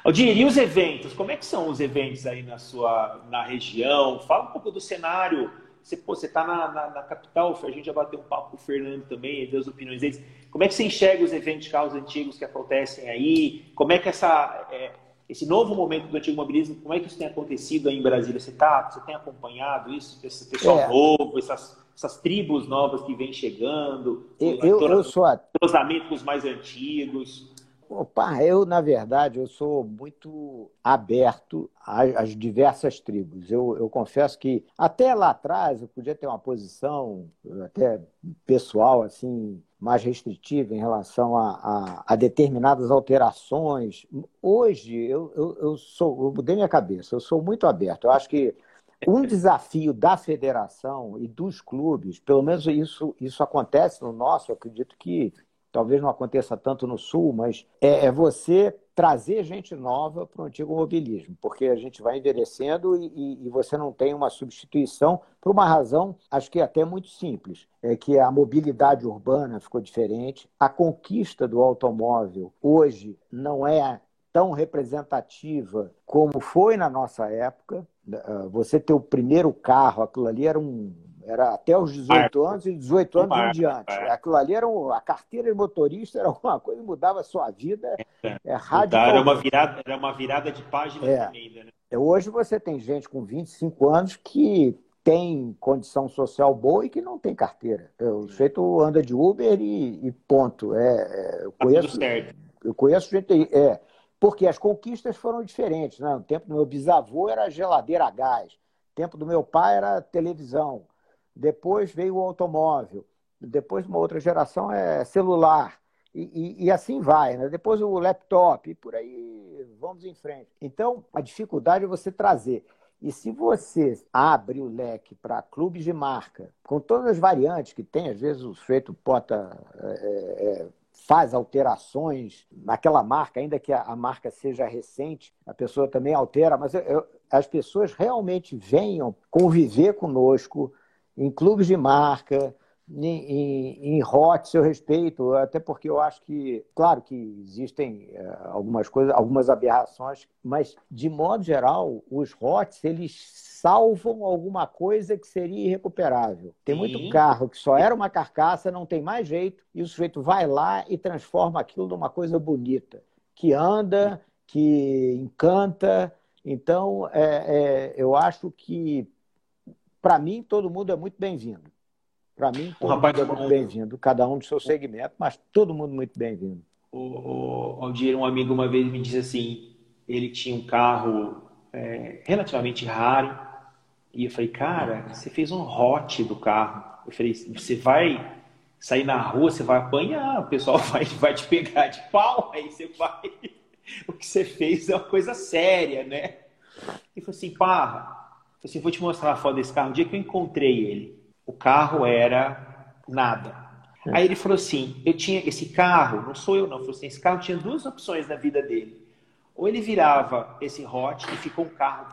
Aldir, e os eventos? Como é que são os eventos aí na sua na região? Fala um pouco do cenário. Você está na, na, na, capital, a gente já bateu um papo com o Fernando também, ver as opiniões deles. Como é que você enxerga os eventos de carros antigos que acontecem aí? Como é que essa, é, esse novo momento do antigo mobilismo, como é que isso tem acontecido aí em Brasília? Você, tá, você tem acompanhado isso? Esse pessoal é. novo, essas essas tribos novas que vêm chegando, eu, eu, eu sou a... cruzamento com os mais antigos. Opa, eu, na verdade, eu sou muito aberto às, diversas tribos. Eu, eu confesso que até lá atrás eu podia ter uma posição até pessoal, assim, mais restritiva em relação a, a, a determinadas alterações. Hoje, eu, eu, eu, sou, eu mudei minha cabeça, eu sou muito aberto. Eu acho que um desafio da federação e dos clubes, pelo menos isso, isso acontece no nosso, eu acredito que talvez não aconteça tanto no Sul, mas é, é você trazer gente nova para o antigo mobilismo, porque a gente vai envelhecendo e, e, você não tem uma substituição por uma razão, acho que é até muito simples, é que a mobilidade urbana ficou diferente, a conquista do automóvel hoje não é tão representativa como foi na nossa época, você ter o primeiro carro, aquilo ali era um. Era até os 18 anos e 18 anos em diante. É. Aquilo ali era um, a carteira de motorista era alguma coisa que mudava a sua vida é, é radical. Era uma virada, era uma virada de página é. né? É, hoje você tem gente com 25 anos que tem condição social boa e que não tem carteira. O sujeito anda de Uber e, e ponto. É, é eu tá conheço, eu conheço gente. É, porque as conquistas foram diferentes. Né? No tempo do meu bisavô era geladeira a gás, no tempo do meu pai era televisão, depois veio o automóvel, depois uma outra geração é celular. E, e, e, assim vai, né? depois o laptop, e por aí vamos em frente. Então, a dificuldade é você trazer. E se você abre o leque para clubes de marca, com todas as variantes que tem, às vezes o sujeito bota é, é, faz alterações naquela marca, ainda que a, a marca seja recente, a pessoa também altera, mas eu, eu, as pessoas realmente venham conviver conosco em clubes de marca, em, em HOTS eu respeito, até porque eu acho que, claro que existem é, algumas coisas, algumas aberrações, mas de modo geral, os HOTS eles salvam alguma coisa que seria irrecuperável. Tem muito Sim. carro que só era uma carcaça, não tem mais jeito, e o sujeito vai lá e transforma aquilo numa coisa bonita, que anda, que encanta. Então, é, é, eu acho que, para mim, todo mundo é muito bem-vindo. Para mim, todo mundo é muito bem-vindo, cada um do seu segmento, mas todo mundo muito bem-vindo. O, o Aldir, um amigo uma vez me disse assim, ele tinha um carro é, relativamente raro, e eu falei, cara, você fez um hot do carro. Eu falei, você vai sair na rua, você vai apanhar, o pessoal vai, vai te pegar de pau, aí você vai. O que você fez é uma coisa séria, né? E falou assim, parra, assim, vou te mostrar a foto desse carro. Um dia que eu encontrei ele, o carro era nada. É. Aí ele falou assim: eu tinha esse carro, não sou eu não, falou assim, esse carro tinha duas opções na vida dele. Ou ele virava esse hot e ficou um carro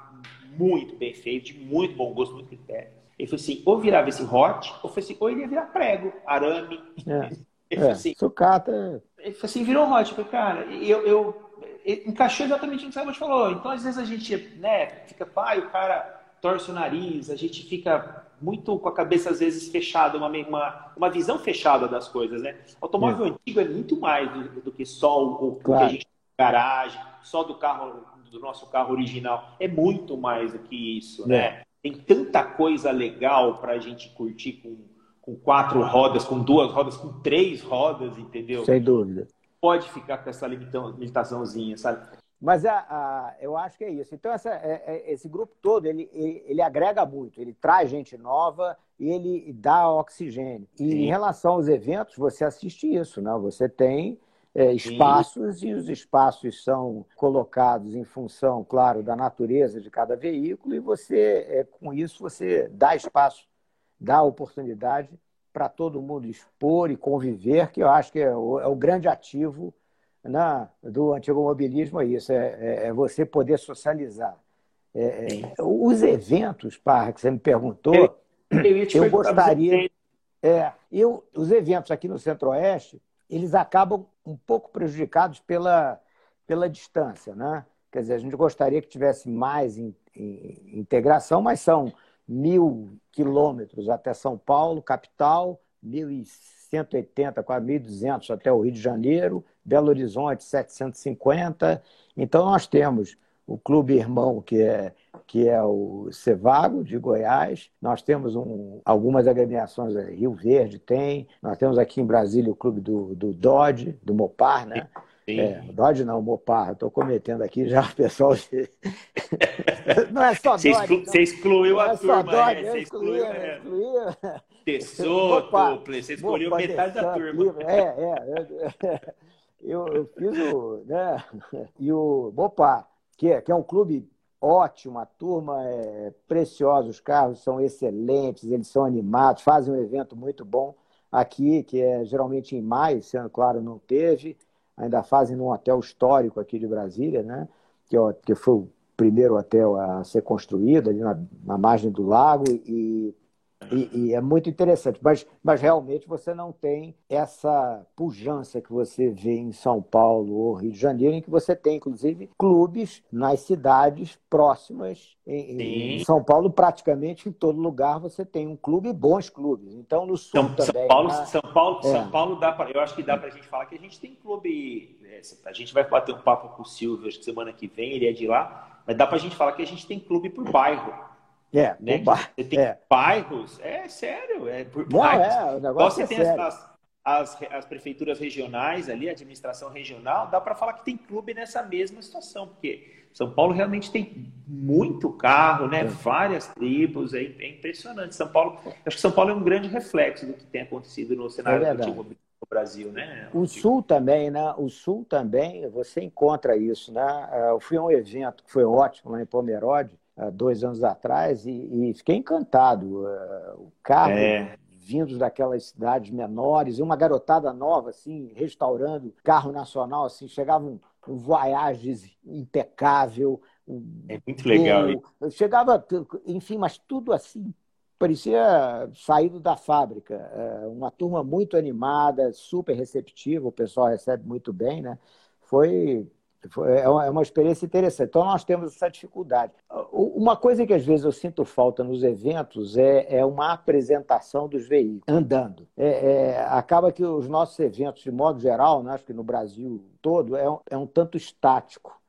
muito bem feito, de muito bom gosto, muito critério. Ele falou assim: ou virava esse hot, ou, assim, ou ele ia virar prego, arame. É. Ele falou é, assim, sucata. Ele falou assim: virou hot. Eu falei, cara, eu, eu, encaixou exatamente o que você falou. Então, às vezes a gente né, fica, pai, o cara torce o nariz, a gente fica muito com a cabeça às vezes fechada, uma, uma, uma visão fechada das coisas, né? Automóvel é. antigo é muito mais do, do que só o, claro. que a gente tem garagem, só do carro, do nosso carro original. É muito mais do que isso, né? é. né? Tem tanta coisa legal para a gente curtir com, com quatro rodas, com duas rodas, com três rodas, entendeu? Sem dúvida. Pode ficar com essa limitaçãozinha, sabe? Mas a, a, eu acho que é isso. Então, essa, é, é, esse grupo todo, ele, ele, ele, agrega muito. Ele traz gente nova e ele dá oxigênio. E Sim. em relação aos eventos, você assiste isso, né? Você tem é, espaços Sim. e os espaços são colocados em função, claro, da natureza de cada veículo e você, é, com isso, você dá espaço, dá oportunidade para todo mundo expor e conviver, que eu acho que é o, é o grande ativo na, do antigo mobilismo é isso, é, é, é você poder socializar. É, é os eventos, Parra, que você me perguntou, eu, eu, eu gostaria. É, eu, os eventos aqui no Centro-Oeste, eles acabam um pouco prejudicados pela, pela distância, né? Quer dizer, a gente gostaria que tivesse mais in, in, integração, mas são mil quilômetros até São Paulo, capital, mil e 180, quase 1.200 até o Rio de Janeiro, Belo Horizonte 750. Então nós temos o clube irmão que é que é o Cevago de Goiás. Nós temos um, algumas agremiações, Rio Verde tem. Nós temos aqui em Brasília o clube do, do Dodge, do Mopar, né? É, Dodge não, Mopar. Estou cometendo aqui já o pessoal. De... não é só Dodge. Você, exclu... você excluiu não a é turma. Dodge, é, você excluiu, é. excluiu. Tessoto, você escolheu metade da turma. É, é. é. Eu, eu fiz o. Né? E o Mopar, que é, que é um clube ótimo, a turma é preciosa, os carros são excelentes, eles são animados, fazem um evento muito bom aqui, que é geralmente em maio, esse ano, claro, não teve ainda fazem num hotel histórico aqui de Brasília, né? que, que foi o primeiro hotel a ser construído ali na, na margem do lago e e, e, é muito interessante, mas, mas realmente você não tem essa pujança que você vê em São Paulo ou Rio de Janeiro, em que você tem, inclusive, clubes nas cidades próximas. Em, em São Paulo, praticamente em todo lugar, você tem um clube e bons clubes. Então, no sul São, também. São Paulo? São Paulo, é. São Paulo dá pra, eu acho que dá para a gente falar que a gente tem clube. Né, a gente vai bater um papo com o Silvio, acho que semana que vem, ele é de lá, mas dá para a gente falar que a gente tem clube por bairro. É, né? Você tem é. bairros, é sério, é por Não, bairros. É, o negócio você é tem sério. As, as, as, prefeituras regionais ali, a administração regional, dá para falar que tem clube nessa mesma situação, porque São Paulo realmente tem muito carro, né? É. Várias tribos, é, é, impressionante. São Paulo, acho que São Paulo é um grande reflexo do que tem acontecido no cenário é do Brasil, né? O Sul também, né? O Sul também, você encontra isso, né? Eu fui a um evento que foi ótimo lá em Pomerode, dois anos atrás e, e fiquei encantado. É, o carro é. vindos daquelas cidades menores, e uma garotada nova, assim, restaurando carro nacional, assim, chegava um, um Voyage impecável. Um, é muito legal. Chegava, enfim, mas tudo assim parecia saído da fábrica. É, uma turma muito animada, super receptiva, o pessoal recebe muito bem, né? Foi é, uma, é uma experiência interessante. Então, nós temos essa dificuldade. Uma coisa que às vezes eu sinto falta nos eventos é, é uma apresentação dos veículos andando. É, é, acaba que os nossos eventos, de modo geral, né, acho que no Brasil todo, é um, é um tanto estático.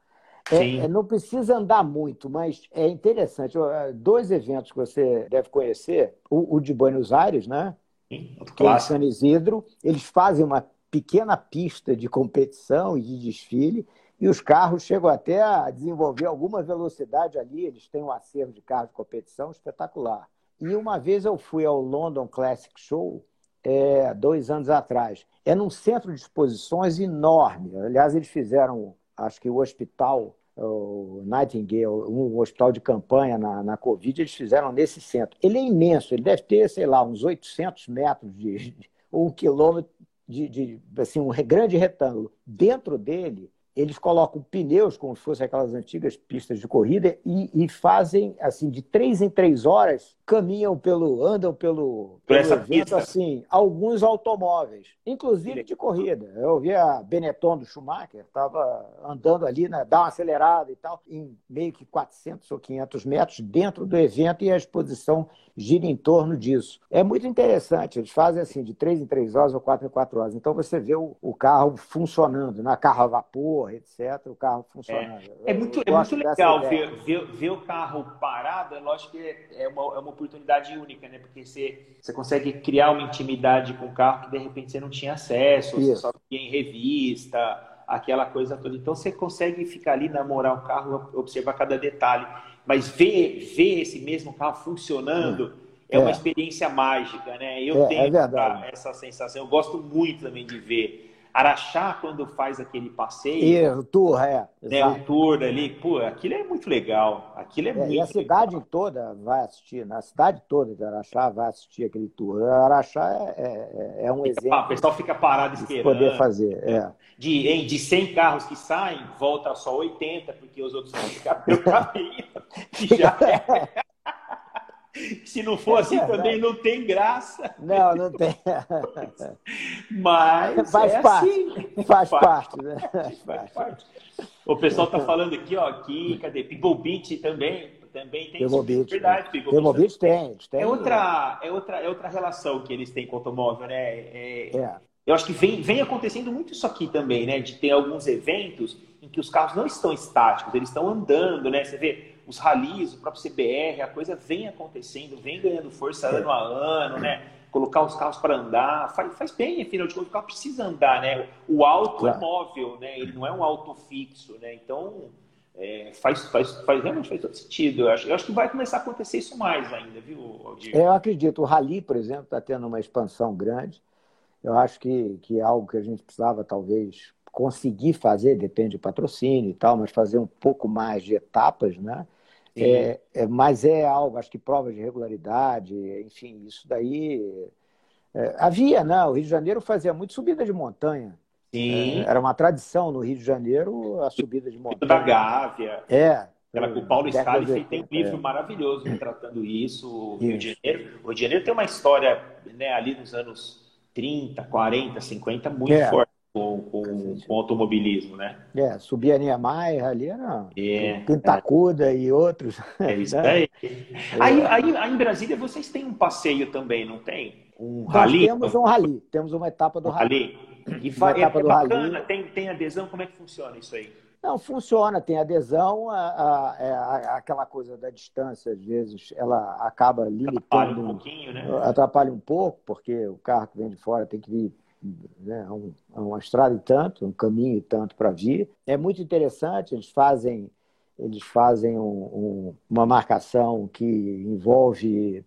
É, é, não precisa andar muito, mas é interessante. Dois eventos que você deve conhecer, o, o de Buenos Aires, né? Sim, o San Isidro, eles fazem uma pequena pista de competição e de desfile, e os carros chegam até a desenvolver alguma velocidade ali, eles têm um acervo de carros de competição espetacular. E uma vez eu fui ao London Classic Show, é, dois anos atrás. É num centro de exposições enorme. Aliás, eles fizeram, acho que o hospital o Nightingale, um hospital de campanha na, na Covid, eles fizeram nesse centro. Ele é imenso, ele deve ter, sei lá, uns 800 metros de, de um quilômetro de, de assim, um grande retângulo. Dentro dele eles colocam pneus, como se fossem aquelas antigas pistas de corrida, e, e, fazem, assim, de três em três horas, caminham pelo, andam pelo, pelo essa evento, assim, alguns automóveis, inclusive de corrida. Eu vi a Benetton do Schumacher, estava andando ali, né, dá uma acelerada e tal, em meio que 400 ou 500 metros dentro do evento, e a exposição gira em torno disso. É muito interessante, eles fazem assim, de três em três horas ou quatro em quatro horas. Então você vê o, o carro funcionando, na né? carro a vapor, etc., o carro funcionando. É, é muito, é muito legal ver, ver, ver, o carro parado, é lógico que é uma, é uma oportunidade única, né? Porque você, você consegue criar uma intimidade com o carro que de repente você não tinha acesso, Isso. você só via em revista, aquela coisa toda. Então você consegue ficar ali, namorar o carro, observar cada detalhe. Mas ver, ver esse mesmo carro funcionando é, é uma experiência mágica, né? Eu é, tenho é essa sensação. Eu gosto muito também de ver. Araxá, quando faz aquele passeio. E o tour, é. Né, o tour ali, pô, aquilo é muito legal. Aquilo é, é muito E a cidade legal. toda vai assistir, na cidade toda de Araxá vai assistir aquele tour. Araxá é, é, é um exemplo. O pessoal fica parado esperando. poder fazer, é. De, em, de 100 carros que saem, volta só 80, porque os outros vão ficar pelo caminho. já é. Se não for assim, também não tem graça. Não, não tem. Mas faz é parte. Assim. Faz parte, né? Faz parte. O pessoal está falando aqui, ó, aqui, cadê? People Beach também, também tem Pebble Beach, verdade. People Beach, tem, tem. É outra, é outra, é outra relação que eles têm com o automóvel, né? É, é. Eu acho que vem, vem acontecendo muito isso aqui também, né? De ter alguns eventos em que os carros não estão estáticos, eles estão andando, né? Você vê os ralis, o próprio CBR, a coisa vem acontecendo, vem ganhando força é. ano a ano, né? Colocar os carros para andar, faz, faz bem, afinal de contas, o carro precisa andar, né? O auto claro. é móvel, né? Ele não é um auto fixo, né? Então, é, faz, faz, faz, realmente faz todo sentido. Eu acho, eu acho que vai começar a acontecer isso mais ainda, viu, Aldir? Eu acredito. O rally, por exemplo, está tendo uma expansão grande. Eu acho que, que é algo que a gente precisava, talvez, conseguir fazer, depende do patrocínio e tal, mas fazer um pouco mais de etapas, né? É, é, mas é algo, acho que prova de regularidade, enfim, isso daí. É, havia, né? O Rio de Janeiro fazia muito subida de montanha. Sim. É, era uma tradição no Rio de Janeiro a subida de montanha. Da Gávea. É. Com o Paulo Scali tem um livro é. maravilhoso tratando isso, o Rio de Janeiro. O Rio de Janeiro tem uma história né, ali nos anos 30, 40, 50 muito é. forte com, com, com, automobilismo, né? É, subia a Niemeyer ali era é, Pintacuda é. e outros. É isso aí. aí. Aí, aí. em Brasília vocês têm um passeio também, não tem? Um Nós rally? temos um rally, temos uma etapa do um rally. rally. E uma etapa é, do bacana, rally. Tem, tem adesão, como é que funciona isso aí? Não, funciona, tem adesão, a, a, a, é, aquela coisa da distância, às vezes, ela acaba limitando. Atrapalha um pouquinho, né? Atrapalha um pouco, porque o carro que vem de fora tem que vir né, um, uma estrada e tanto, um caminho e tanto para vir. É muito interessante, eles fazem, eles fazem um, um, uma marcação que envolve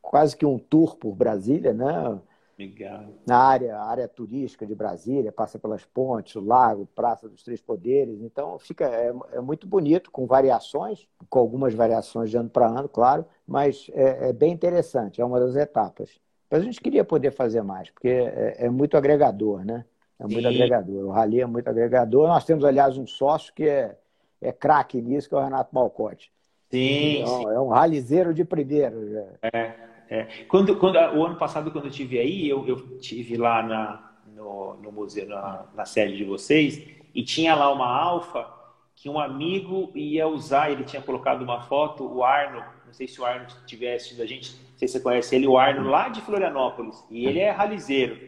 quase que um tour por Brasília, né? Legal. Na área, área turística de Brasília, passa pelas pontes, o lago, Praça dos Três Poderes. Então, fica é, é muito bonito, com variações, com algumas variações de ano para ano, claro, mas é, é bem interessante, é uma das etapas. Mas a gente queria poder fazer mais, porque é, é muito agregador, né? É muito Sim. agregador. O Rally é muito agregador. Nós temos, aliás, um sócio que é, é craque nisso, que é o Renato Malcote. Sim, então, sim. É um ralizeiro de primeiro. É. é. Quando, quando, o ano passado, quando eu tive aí, eu, eu tive lá na, no, no museu, na, na sede de vocês, e tinha lá uma alfa que um amigo ia usar, ele tinha colocado uma foto, o Arno, não sei se o Arno estiver assistindo a gente, sei se você conhece ele, o Arno lá de Florianópolis, e ele é ralizeiro.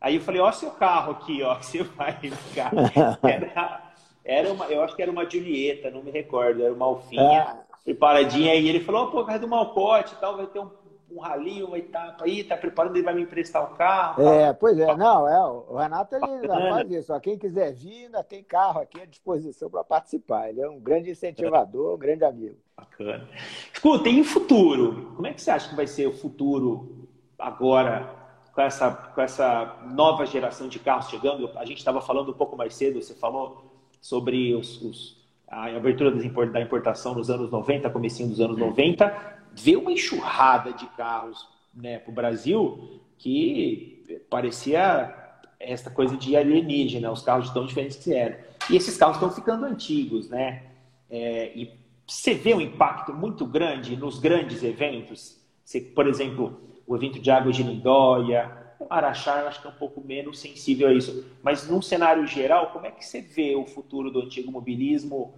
Aí eu falei, ó seu carro aqui, ó, que você vai ficar. Era, era uma, eu acho que era uma Julieta, não me recordo, era uma alfinha, preparadinha, e ele falou, pô, do Malcote e tal, vai ter um um rally, uma etapa aí, tá preparando, ele vai me emprestar o carro. É, pois é, não, é, o Renato ele faz isso. Ó, quem quiser vir, ainda tem carro aqui à disposição para participar. Ele é um grande incentivador, um grande amigo. Bacana. Escuta, e o futuro? Como é que você acha que vai ser o futuro agora, com essa, com essa nova geração de carros chegando? A gente estava falando um pouco mais cedo, você falou sobre os, os a abertura da importação nos anos 90, comecinho dos anos 90, ver uma enxurrada de carros né, para o Brasil que parecia essa coisa de alienígena, os carros tão diferentes que eram. E esses carros estão ficando antigos, né? É, e você vê um impacto muito grande nos grandes eventos. Você, por exemplo, o evento de água de Lindóia, Araxá, acho que é um pouco menos sensível a isso. Mas num cenário geral, como é que você vê o futuro do antigo mobilismo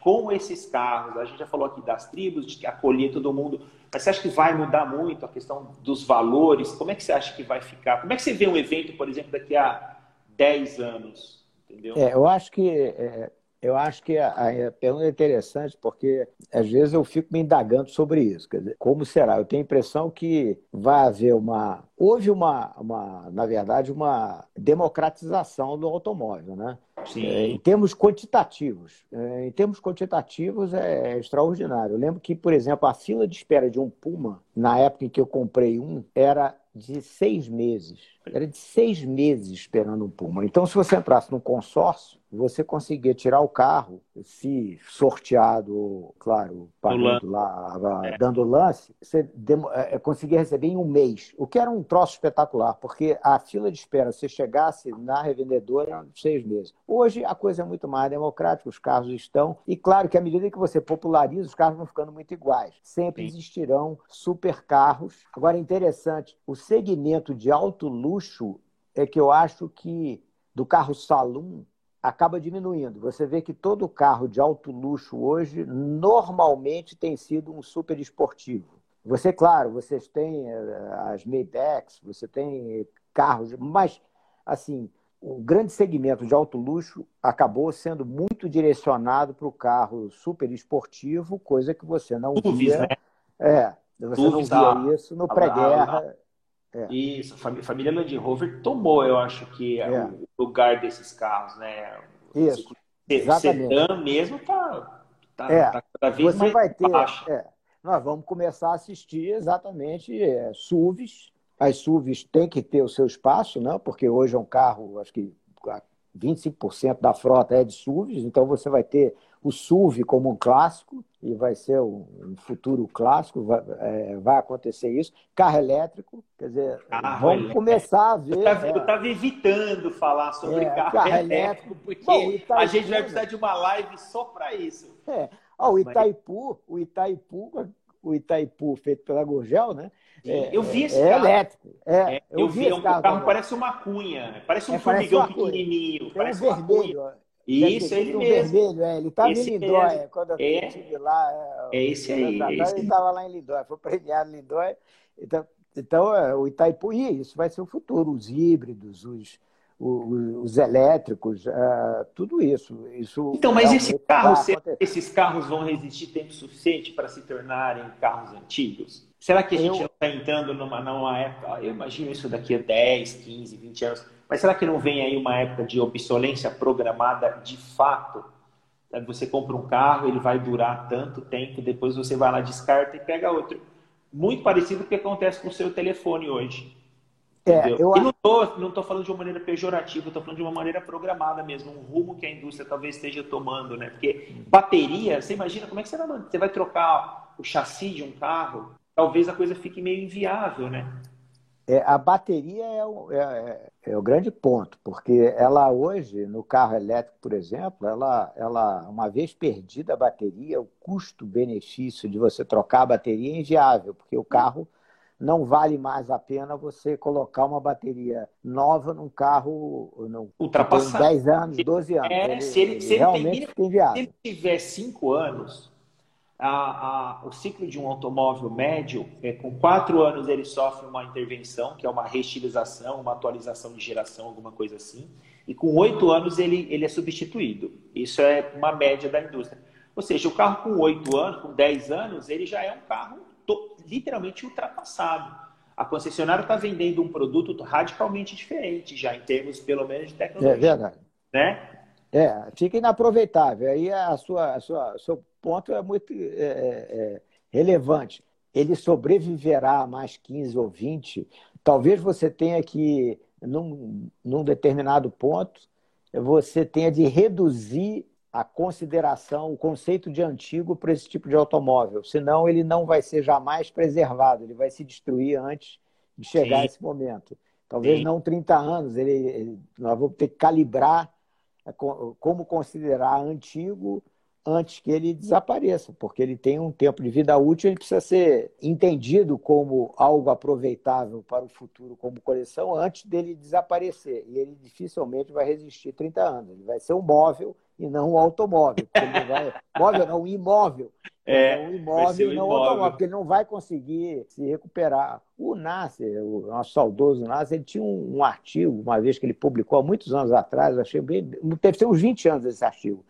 com esses carros, a gente já falou aqui das tribos, de acolher todo mundo, mas você acha que vai mudar muito a questão dos valores? Como é que você acha que vai ficar? Como é que você vê um evento, por exemplo, daqui a 10 anos? Entendeu? É, eu acho que é, eu acho que a, a, pergunta é interessante porque às vezes eu fico me indagando sobre isso. Quer dizer, como será? Eu tenho a impressão que vai haver uma. Houve uma, uma na verdade, uma democratização do automóvel, né? É, em termos quantitativos. É, em termos quantitativos é extraordinário. Eu lembro que, por exemplo, a fila de espera de um Puma, na época em que eu comprei um, era de seis meses. Era de seis meses esperando um Puma. Então, se você entrasse num consórcio, você conseguia tirar o carro, se sorteado, claro, pagando lá, é. dando lance, você é, é, conseguia receber em um mês, o que era um troço espetacular, porque a fila de espera, se chegasse na revendedora, eram seis meses. Hoje a coisa é muito mais democrática, os carros estão, e claro que à medida que você populariza, os carros vão ficando muito iguais. Sempre Sim. existirão super carros. Agora, interessante, o segmento de alto luxo é que eu acho que do carro saloon acaba diminuindo. Você vê que todo carro de alto luxo hoje normalmente tem sido um super esportivo. Você, claro, vocês têm eh, as Maybachs, você tem carros, mas assim, o grande segmento de alto luxo acabou sendo muito direcionado para o carro super esportivo, coisa que você não via. Né? É, você não via isso no pré-guerra. É. Isso, a família Land Rover tomou, eu acho que é. o lugar desses carros, né? Isso. Exatamente. Sedã mesmo tá, tá, é. tá cada vez Você mais vai ter, é, nós vamos começar a assistir exatamente é, SUVs. As SUVs têm que ter o seu espaço, né? porque hoje é um carro, acho que 25% da frota é de SUVs, então você vai ter o SUV como um clássico, e vai ser um, futuro clássico, vai, é, vai, acontecer isso. Carro elétrico, quer dizer, carro vamos elétrico. começar a ver. Eu estava é, evitando falar sobre é, carro, carro, elétrico, porque Bom, Itaipu, a gente vai precisar de uma live só para isso. É. Ah, o Itaipu, o Itaipu, o Itaipu feito pela Gurgel, né? É, eu vi esse é carro. elétrico. É, eu, eu vi, vi esse carro. Carro parece uma cunha, parece um é, formigão pequenininho. Tem parece um vermelho. Isso, ele mesmo. Vermelho, é. Ele estava em Lindóia, quando eu é, estive lá. É, é esse aí. É esse. Ele estava lá em Lindóia, foi premiado em Lindóia. Então, então é, o Itaipu, e isso vai ser o futuro, os híbridos, os, os, os elétricos, uh, tudo isso. isso então, mas esse carro, esses carros vão resistir tempo suficiente para se tornarem carros antigos? Será que a gente eu... está entrando numa, numa época, eu imagino isso daqui a 10, 15, 20 anos, mas será que não vem aí uma época de obsolência programada de fato? Você compra um carro, ele vai durar tanto tempo, depois você vai lá, descarta e pega outro. Muito parecido com o que acontece com o seu telefone hoje. É, eu... E não estou não tô falando de uma maneira pejorativa, estou falando de uma maneira programada mesmo, um rumo que a indústria talvez esteja tomando, né? Porque bateria, você imagina como é que você vai, você vai trocar o chassi de um carro? Talvez a coisa fique meio inviável, né? É, a bateria é o, é, é, é o, grande ponto, porque ela hoje, no carro elétrico, por exemplo, ela, ela uma vez perdida a bateria, o custo-benefício de você trocar a bateria é inviável, porque o carro não vale mais a pena você colocar uma bateria nova num carro não, ultrapassado. 10 anos, 12 anos. É, ele, se ele, ele se ele realmente tem, fica Se ele tiver 5 anos, a, a, o ciclo de um automóvel médio, é, com 4 anos ele sofre uma intervenção, que é uma reestilização, uma atualização de geração, alguma coisa assim, e com 8 anos ele, ele é substituído. Isso é uma média da indústria. Ou seja, o carro com 8 anos, com 10 anos, ele já é um carro literalmente ultrapassado. A concessionária está vendendo um produto radicalmente diferente, já em termos, pelo menos, de tecnologia. É verdade. Né? É, fica inaproveitável. Aí a sua, a sua, seu ponto é muito é, é, é relevante. Ele sobreviverá mais 15 ou 20. Talvez você tenha que, num, num determinado ponto, você tenha de reduzir a consideração, o conceito de antigo para esse tipo de automóvel. Senão ele não vai ser jamais preservado, ele vai se destruir antes de chegar Sim. a esse momento. Talvez Sim. não 30 anos, ele, ele, nós vamos ter que calibrar é, como considerar antigo antes que ele desapareça, porque ele tem um tempo de vida útil, ele precisa ser entendido como algo aproveitável para o futuro como coleção antes dele desaparecer. E ele dificilmente vai resistir 30 anos. Ele vai ser um móvel e não um automóvel. Vai... móvel não, um imóvel. É, um imóvel e não imóvel. automóvel, porque ele não vai conseguir se recuperar. O Nasser, o nosso saudoso Nasser, ele tinha um, um, artigo, uma vez que ele publicou há muitos anos atrás, achei bem. Deve ser uns 20 anos esse artigo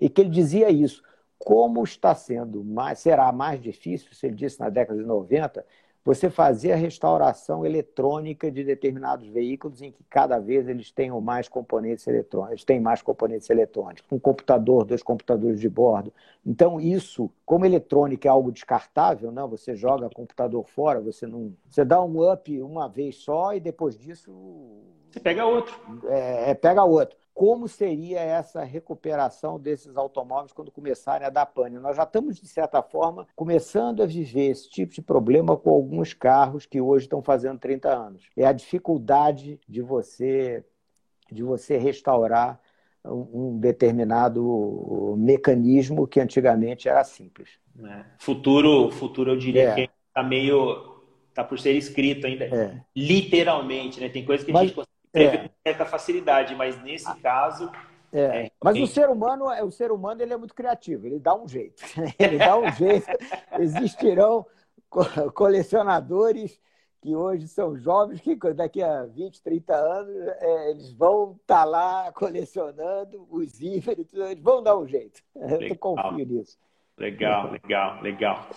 e que ele dizia isso. Como está sendo mais, será mais difícil, se ele disse na década de 90, você fazer a restauração eletrônica de determinados veículos em que cada vez eles tenham mais componentes eletrônicos, têm mais componentes eletrônicos, um computador, dois computadores de bordo. Então, isso, como eletrônica é algo descartável, não, você joga computador fora, você não. Você dá um up uma vez só e depois disso. Você pega outro. É, é pega outro como seria essa recuperação desses automóveis quando começarem a dar pane. Nós já estamos, de certa forma, começando a viver esse tipo de problema com alguns carros que hoje estão fazendo 30 anos. É a dificuldade de você, de você restaurar um determinado mecanismo que antigamente era simples. É. Futuro, futuro eu diria é. que está meio está por ser escrito ainda, é. literalmente, né? Tem coisas que a Mas, gente teve é. certa facilidade, mas nesse ah. caso. É. É, mas o ser humano, o ser humano ele é muito criativo, ele dá um jeito. Ele dá um jeito. Existirão colecionadores que hoje são jovens, que daqui a 20, 30 anos é, eles vão estar tá lá colecionando os íveres, eles vão dar um jeito. Legal. Eu confio nisso. Legal, legal, legal.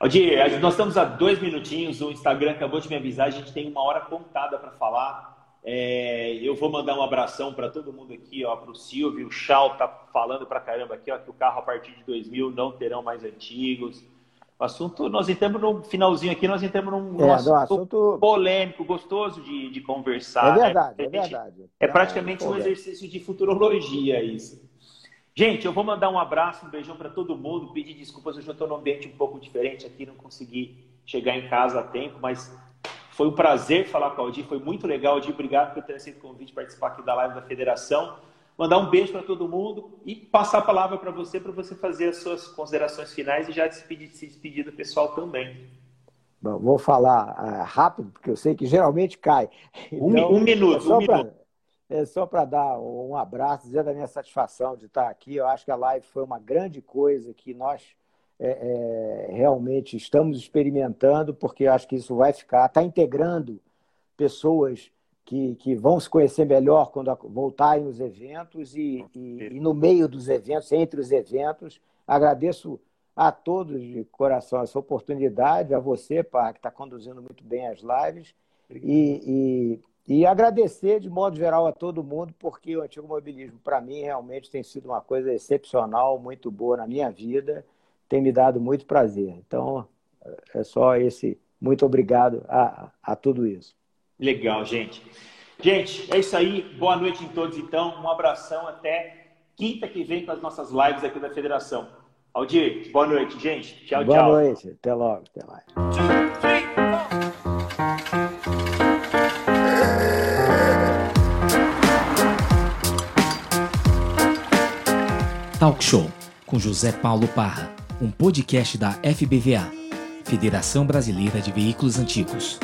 Aldir, nós estamos a dois minutinhos, o Instagram acabou de me avisar, a gente tem uma hora contada para falar. É, eu vou mandar um abração para todo mundo aqui, ó, para o Silvio, o Chal tá falando para caramba aqui, ó, que o carro a partir de 2000 não terão mais antigos. O assunto, nós entramos no finalzinho aqui, nós entramos num, é, assunto, assunto, polêmico, gostoso de, de conversar. É verdade, né? é verdade. É praticamente é, um exercício de futurologia isso. Gente, eu vou mandar um abraço, um beijão para todo mundo, pedir desculpas, eu estou num ambiente um pouco diferente aqui, não consegui chegar em casa a tempo, mas foi um prazer falar com o Aldir, foi muito legal. Aldir, obrigado por ter aceito o convite participar aqui da live da Federação. Mandar um beijo para todo mundo e passar a palavra para você, para você fazer as suas considerações finais e já despedir, se despedir do pessoal também. Bom, vou falar uh, rápido, porque eu sei que geralmente cai. Então, um, um, minuto, é um pra, minuto. É só para dar um abraço, dizer da minha satisfação de estar aqui. Eu acho que a live foi uma grande coisa que nós é, é, realmente estamos experimentando, porque acho que isso vai ficar, está integrando pessoas que, que vão se conhecer melhor quando voltarem os eventos e, e, e no meio dos eventos, entre os eventos. Agradeço a todos de coração essa oportunidade, a você, Par, que está conduzindo muito bem as lives, e, e, e, agradecer de modo geral a todo mundo, porque o antigo mobilismo, para mim, realmente tem sido uma coisa excepcional, muito boa na minha vida tem me dado muito prazer. Então, é só esse muito obrigado a, a tudo isso. Legal, gente. Gente, é isso aí. Boa noite em todos, então. Um abração até quinta que vem com as nossas lives aqui da Federação. Aldir, boa noite, gente. Tchau, boa tchau. Boa noite. Até logo. Até mais. Talk Show com José Paulo Parra um podcast da FBVA, Federação Brasileira de Veículos Antigos.